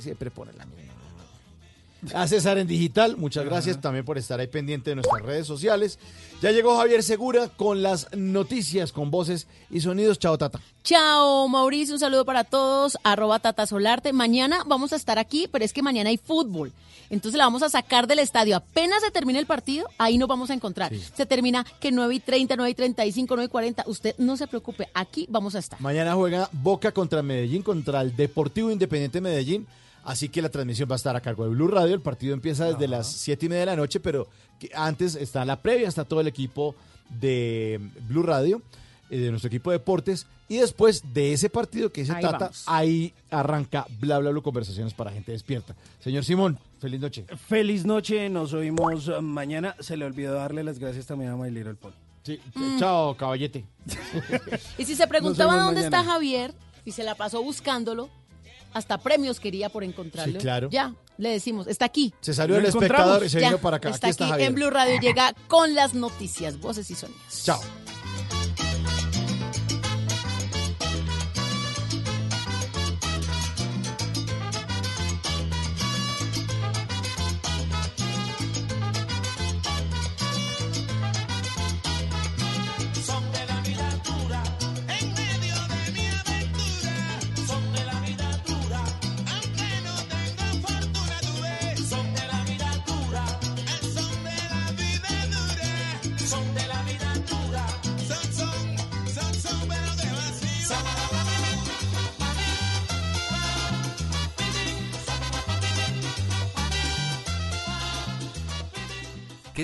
Siempre pone la misma. A César en Digital, muchas gracias también por estar ahí pendiente de nuestras redes sociales. Ya llegó Javier Segura con las noticias, con voces y sonidos. Chao, Tata. Chao, Mauricio, un saludo para todos. Arroba Tata Solarte. Mañana vamos a estar aquí, pero es que mañana hay fútbol. Entonces la vamos a sacar del estadio. Apenas se termine el partido, ahí nos vamos a encontrar. Se termina que 9 y 30, 9 y 35, 9 y 40. Usted no se preocupe, aquí vamos a estar. Mañana juega Boca contra Medellín, contra el Deportivo Independiente Medellín. Así que la transmisión va a estar a cargo de Blue Radio. El partido empieza desde las 7 y media de la noche, pero antes está la previa, está todo el equipo de Blue Radio, eh, de nuestro equipo de deportes. Y después de ese partido que Ahí Tata, vamos. ahí arranca Bla Bla Bla Conversaciones para gente despierta. Señor Simón, feliz noche. Feliz noche, nos oímos uh, mañana. Se le olvidó darle las gracias también a My Little Pony. Sí, Chao, caballete. Y si se preguntaba vemos dónde mañana. está Javier y se la pasó buscándolo, hasta premios quería por encontrarlo. Sí, claro. Ya, le decimos, está aquí. Se salió Lo el espectador y se Ya, vino para acá. Está Aquí aquí en Blue Radio. Llega con las noticias, voces y sonidos. Chao.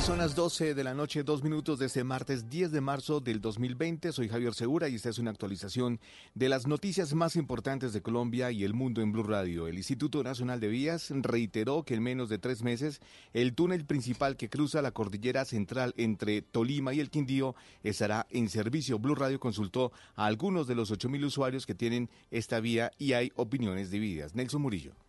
Son las 12 de la noche, dos minutos de este martes 10 de marzo del 2020. Soy Javier Segura y esta es una actualización de las noticias más importantes de Colombia y el mundo en Blue Radio. El Instituto Nacional de Vías reiteró que en menos de tres meses el túnel principal que cruza la cordillera central entre Tolima y el Quindío estará en servicio. Blue Radio consultó a algunos de los 8.000 usuarios que tienen esta vía y hay opiniones divididas. Nelson Murillo.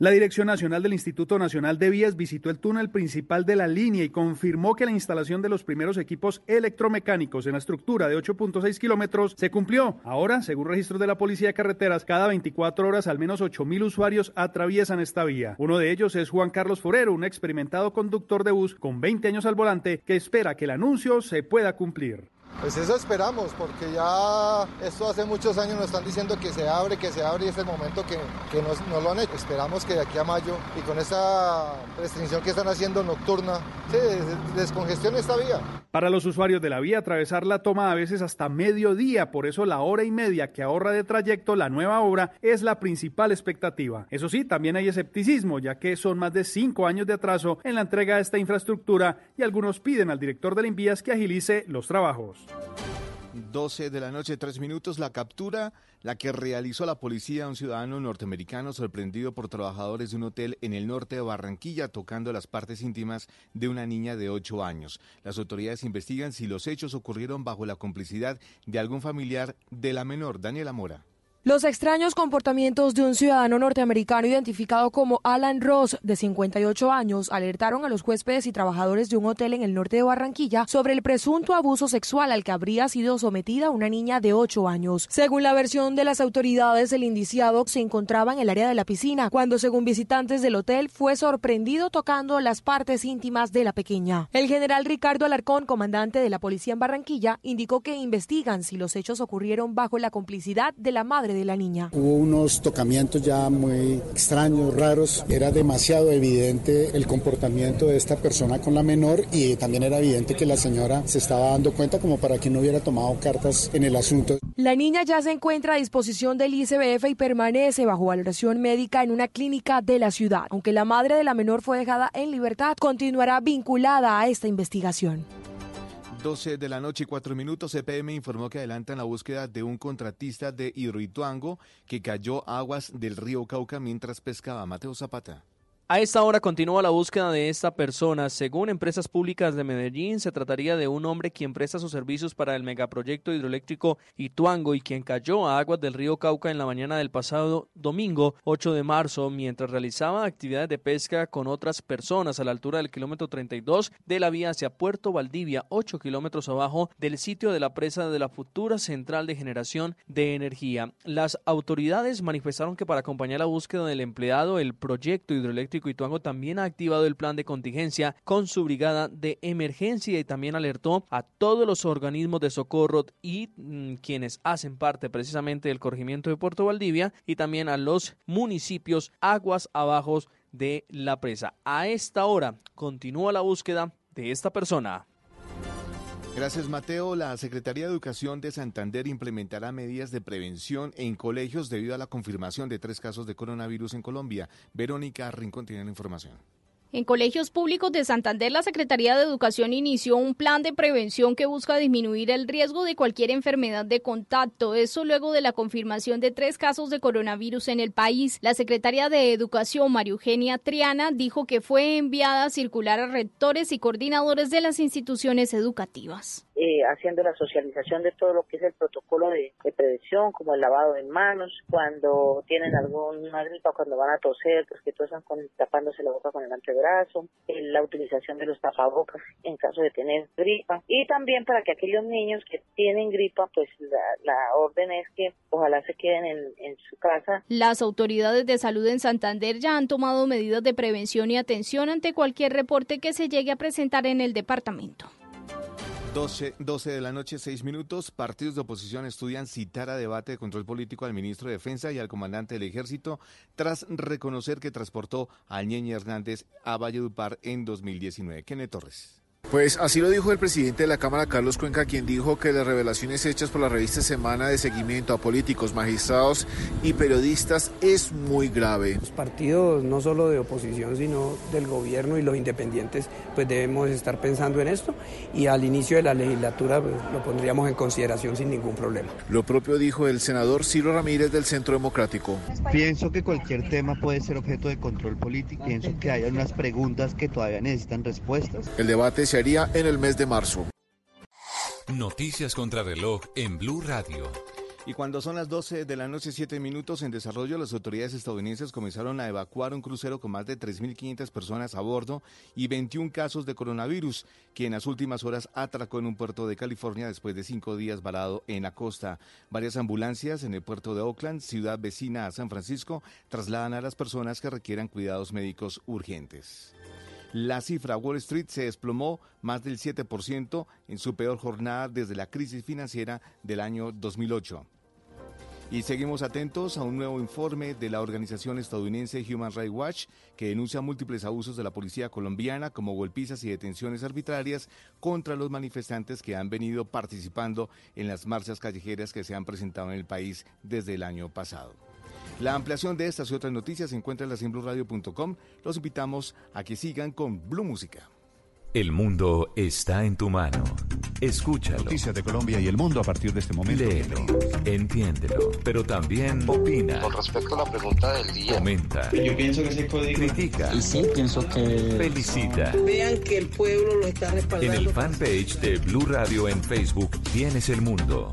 La Dirección Nacional del Instituto Nacional de Vías visitó el túnel principal de la línea y confirmó que la instalación de los primeros equipos electromecánicos en la estructura de 8.6 kilómetros se cumplió. Ahora, según registros de la Policía de Carreteras, cada 24 horas al menos 8.000 usuarios atraviesan esta vía. Uno de ellos es Juan Carlos Forero, un experimentado conductor de bus con 20 años al volante que espera que el anuncio se pueda cumplir. Pues eso esperamos, porque ya esto hace muchos años nos están diciendo que se abre, que se abre y es el momento que, que nos- no, lo han hecho. Esperamos que de aquí a mayo y con esa restricción que están haciendo nocturna, se des- descongestione esta vía. Para los usuarios de la vía, atravesarla toma a veces hasta mediodía, por eso la hora y media que ahorra de trayecto la nueva obra es la principal expectativa. Eso sí, también hay escepticismo, ya que son más de cinco años de atraso en la entrega de esta infraestructura y algunos piden al director de Limvías que agilice los trabajos. 12 de la noche, 3 minutos, la captura, la que realizó la policía a un ciudadano norteamericano sorprendido por trabajadores de un hotel en el norte de Barranquilla tocando las partes íntimas de una niña de 8 años. Las autoridades investigan si los hechos ocurrieron bajo la complicidad de algún familiar de la menor, Daniela Mora. Los extraños comportamientos de un ciudadano norteamericano identificado como Alan Ross, de 58 años, alertaron a los huéspedes y trabajadores de un hotel en el norte de Barranquilla sobre el presunto abuso sexual al que habría sido sometida una niña de 8 años. Según la versión de las autoridades, el indiciado se encontraba en el área de la piscina cuando, según visitantes del hotel, fue sorprendido tocando las partes íntimas de la pequeña. El general Ricardo Alarcón, comandante de la policía en Barranquilla, indicó que investigan si los hechos ocurrieron bajo la complicidad de la madre de la niña. Hubo unos tocamientos ya muy extraños, raros. Era demasiado evidente el comportamiento de esta persona con la menor y también era evidente que la señora se estaba dando cuenta como para que no hubiera tomado cartas en el asunto. La niña ya se encuentra a disposición del ICBF y permanece bajo valoración médica en una clínica de la ciudad. Aunque la madre de la menor fue dejada en libertad, continuará vinculada a esta investigación. 12 de la noche y 4 minutos, CPM informó que adelantan la búsqueda de un contratista de Hidroituango que cayó aguas del río Cauca mientras pescaba. Mateo Zapata. A esta hora continúa la búsqueda de esta persona. Según empresas públicas de Medellín, se trataría de un hombre quien presta sus servicios para el megaproyecto hidroeléctrico Ituango y quien cayó a aguas del río Cauca en la mañana del pasado domingo 8 de marzo mientras realizaba actividades de pesca con otras personas a la altura del kilómetro 32 de la vía hacia Puerto Valdivia, 8 kilómetros abajo del sitio de la presa de la futura central de generación de energía. Las autoridades manifestaron que para acompañar la búsqueda del empleado, el proyecto hidroeléctrico Ituango también ha activado el plan de contingencia con su brigada de emergencia y también alertó a todos los organismos de socorro y mm, quienes hacen parte precisamente del corregimiento de Puerto Valdivia y también a los municipios aguas abajo de la presa. A esta hora continúa la búsqueda de esta persona. Gracias, Mateo. La Secretaría de Educación de Santander implementará medidas de prevención en colegios debido a la confirmación de tres casos de coronavirus en Colombia. Verónica Rincón tiene la información. En colegios públicos de Santander, la Secretaría de Educación inició un plan de prevención que busca disminuir el riesgo de cualquier enfermedad de contacto. Eso luego de la confirmación de tres casos de coronavirus en el país. La Secretaria de Educación, María Eugenia Triana, dijo que fue enviada a circular a rectores y coordinadores de las instituciones educativas. Eh, haciendo la socialización de todo lo que es el protocolo de, prevención, como el lavado de manos, cuando tienen alguna gripa, cuando van a toser, pues que están con, tapándose la boca con el antebrazo, la utilización de los tapabocas en caso de tener gripa, y también para que aquellos niños que tienen gripa, pues la, la orden es que ojalá se queden en, en su casa. Las autoridades de salud en Santander ya han tomado medidas de prevención y atención ante cualquier reporte que se llegue a presentar en el departamento. 12, 12 de la noche, 6 minutos. Partidos de oposición estudian citar a debate de control político al ministro de Defensa y al comandante del Ejército tras reconocer que transportó a Ñeñe Hernández a Valledupar en 2019. Kenneth Torres. Pues así lo dijo el presidente de la Cámara, Carlos Cuenca, quien dijo que las revelaciones hechas por la revista Semana de seguimiento a políticos, magistrados y periodistas es muy grave. Los partidos, no solo de oposición, sino del gobierno y los independientes, pues debemos estar pensando en esto y al inicio de la legislatura pues, lo pondríamos en consideración sin ningún problema. Lo propio dijo el senador Ciro Ramírez del Centro Democrático. Pienso que cualquier tema puede ser objeto de control político. Pienso que hay unas preguntas que todavía necesitan respuestas. El debate haría en el mes de marzo. Noticias contra reloj en Blue Radio. Y cuando son las 12 de la noche, 7 minutos en desarrollo, las autoridades estadounidenses comenzaron a evacuar un crucero con más de 3.500 personas a bordo y 21 casos de coronavirus, que en las últimas horas atracó en un puerto de California después de cinco días varado en la costa. Varias ambulancias en el puerto de Oakland, ciudad vecina a San Francisco, trasladan a las personas que requieran cuidados médicos urgentes. La cifra Wall Street se desplomó más del 7% en su peor jornada desde la crisis financiera del año 2008. Y seguimos atentos a un nuevo informe de la organización estadounidense Human Rights Watch que denuncia múltiples abusos de la policía colombiana como golpizas y detenciones arbitrarias contra los manifestantes que han venido participando en las marchas callejeras que se han presentado en el país desde el año pasado. La ampliación de estas y otras noticias se encuentra en la Los invitamos a que sigan con Blue Música. El mundo está en tu mano. Escúchalo. Noticias de Colombia y el mundo a partir de este momento. Léelo, entiéndelo, pero también opina. Con respecto a la pregunta del día. Comenta. Yo pienso que se puede... Critica. Y sí, pienso que... Felicita. Vean que el pueblo lo está respaldando. En el fanpage de Blue Radio en Facebook tienes el mundo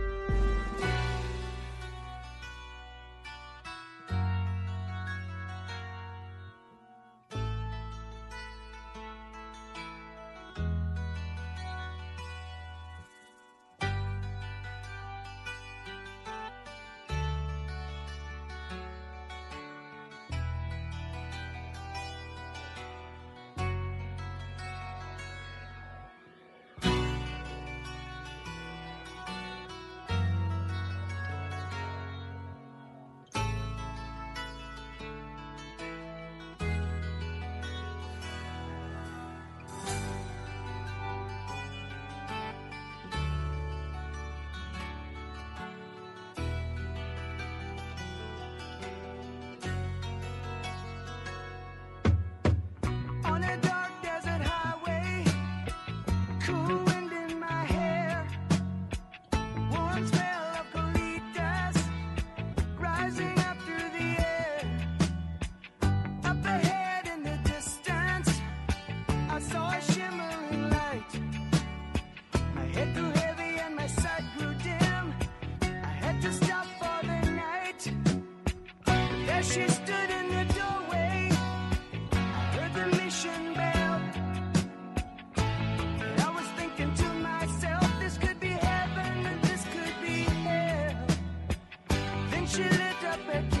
She lit up again.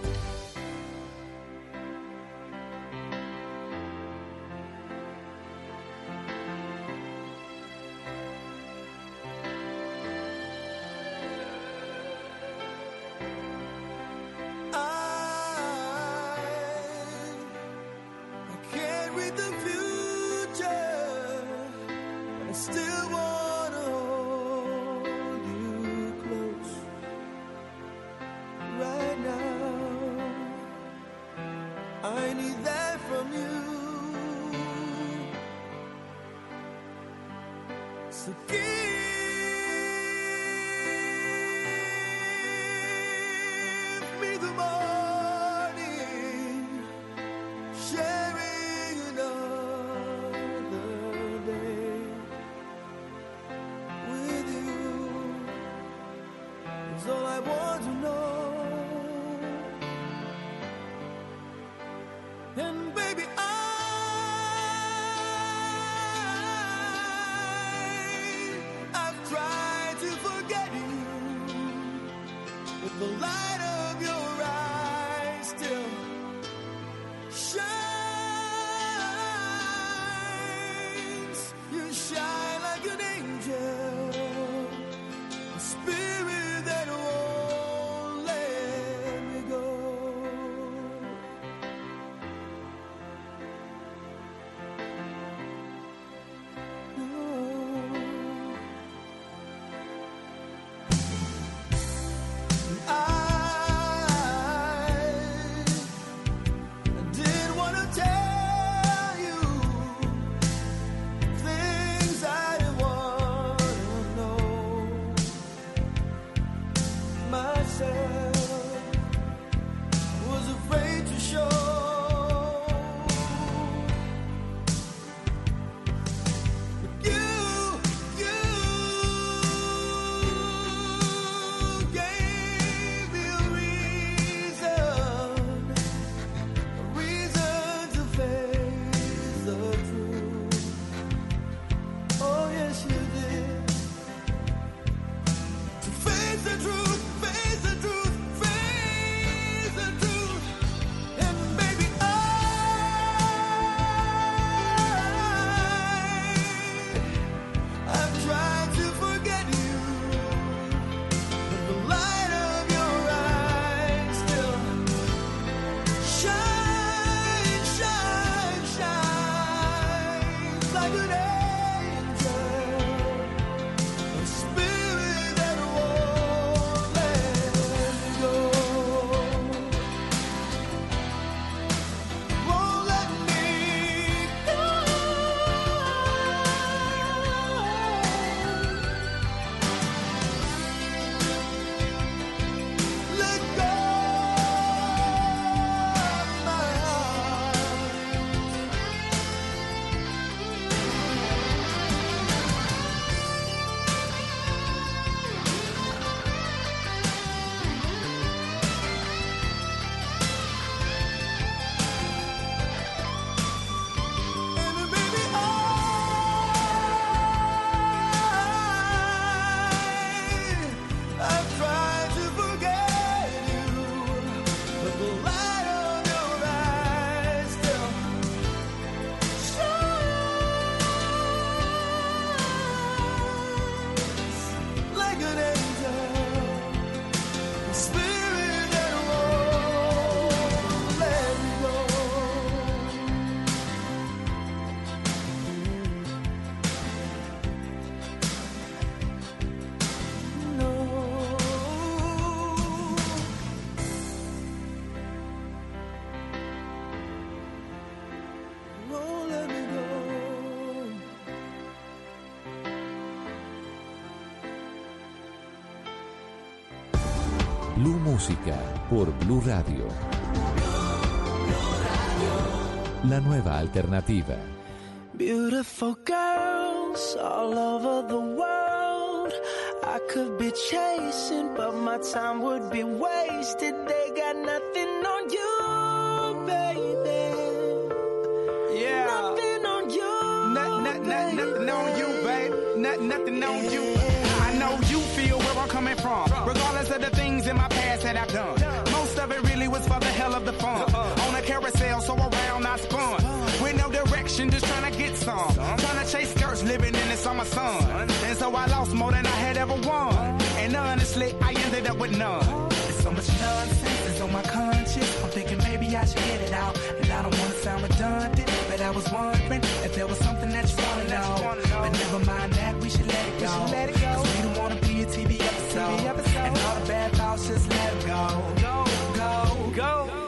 the most. Blue Música por Blue Radio. La nueva alternativa. Beautiful girls all over the world. I could be chasing, but my time would be wasted. They got nothing on you, baby. Yeah. Nothing on you. Not, not, not, nothing on you, babe. Not, nothing on you. I know you feel where I'm coming from. Regardless of the things in my past that I've done. Most of it really was for the hell of the fun. Uh-uh. On a carousel, so around I spun. With no direction, just trying to get some. Trying to chase skirts, living in the summer sun. And so I lost more than I had ever won. And honestly, I ended up with none. There's so much nonsense that's on my conscience. I'm thinking maybe I should get it out. And I don't want to sound redundant, but I was wondering if there was something that you know. But never mind that, we should let it go. Cause we don't want to be a TV episode. And all the bad thoughts, just let it go. Go, go, go,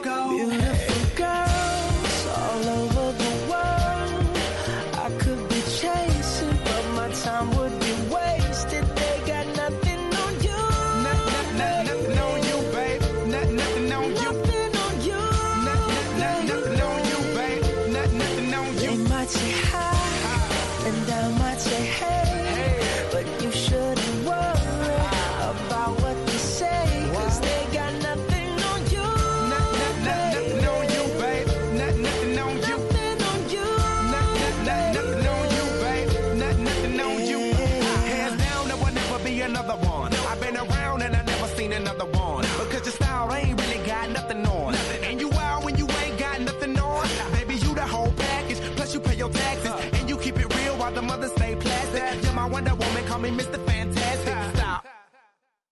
the mothers stay plastic. You're my Wonder Woman, call me Mr. Fantastic. Stop.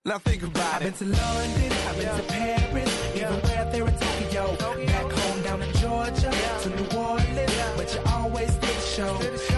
Now think about it. I've been to London, I've been to Paris, even where there in Tokyo. Back home down in Georgia, to New Orleans, but you always did show.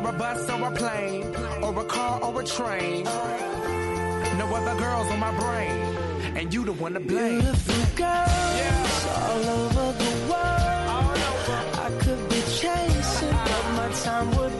Whether a bus or a plane, or a car or a train. No other girls on my brain, and you the one to blame. Beautiful girls all over the world. I could be chasing, but my time would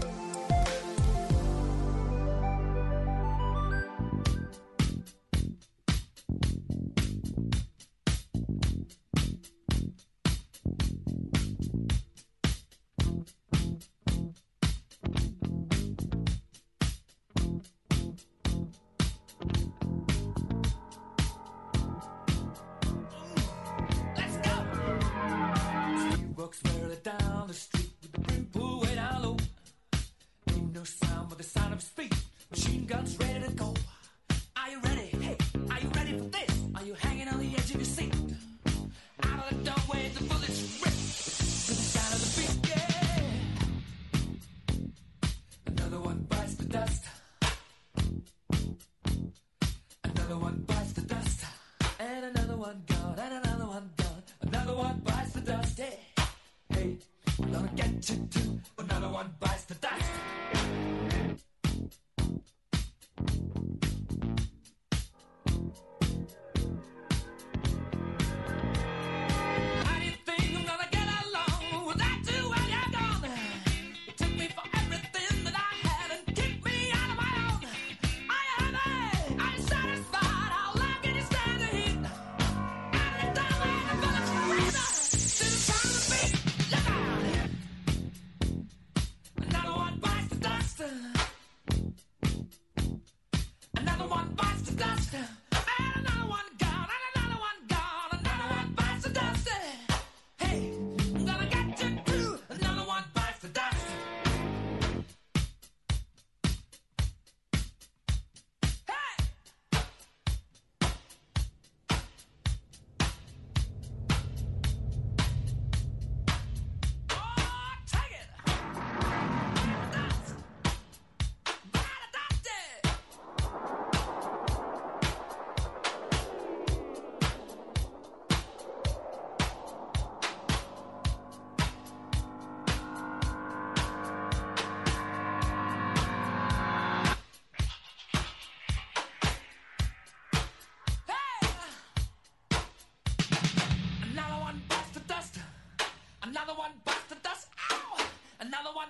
Another one busted us. Ow! Another one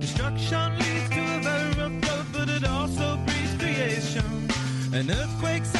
Destruction leads to a very rough road, but it also breeds creation. An earthquake's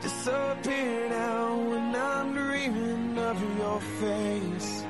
disappear now when I'm dreaming of your face.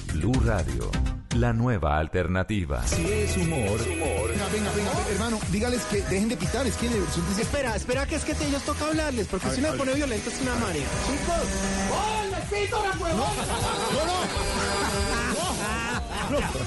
Blue Radio, la nueva alternativa. Si es humor. Venga, venga, venga, hermano, dígales que dejen de pitar, es que dice. Espera, espera, que es que te ellos toca hablarles, porque A si ver, me pone violento es una marea. Chicos, ¡oh, les pito la huevón! No, no.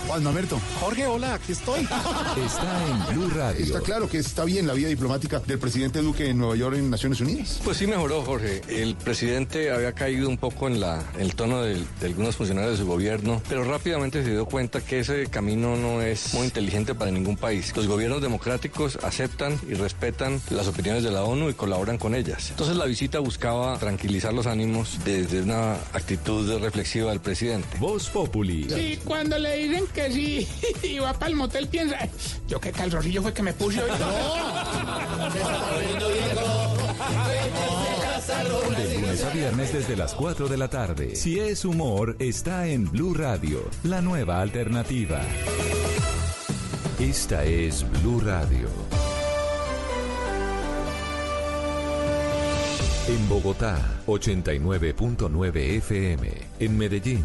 Juan Mamerto. Jorge, hola, aquí estoy. Está en Blue Radio. Está claro que está bien la vía diplomática del presidente Duque en Nueva York en Naciones Unidas. Pues sí mejoró, Jorge. El presidente había caído un poco en, la, en el tono del- de, algunos funcionarios de su gobierno, pero rápidamente se dio cuenta que ese camino no es muy inteligente para ningún país. Los gobiernos democráticos aceptan y respetan las opiniones de la ONU y colaboran con ellas. Entonces la visita buscaba tranquilizar los ánimos desde una actitud reflexiva del presidente. Voz Populi. Y cuando le dicen que sí y va para el motel, piensa, yo qué calzoncillo fue que me puse hoy. De lunes a viernes desde las 4 de la tarde. Si es humor, está en Blue Radio, la nueva alternativa. Esta es Blue Radio. En Bogotá, 89.9 FM. En Medellín,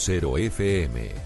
96.0 FM.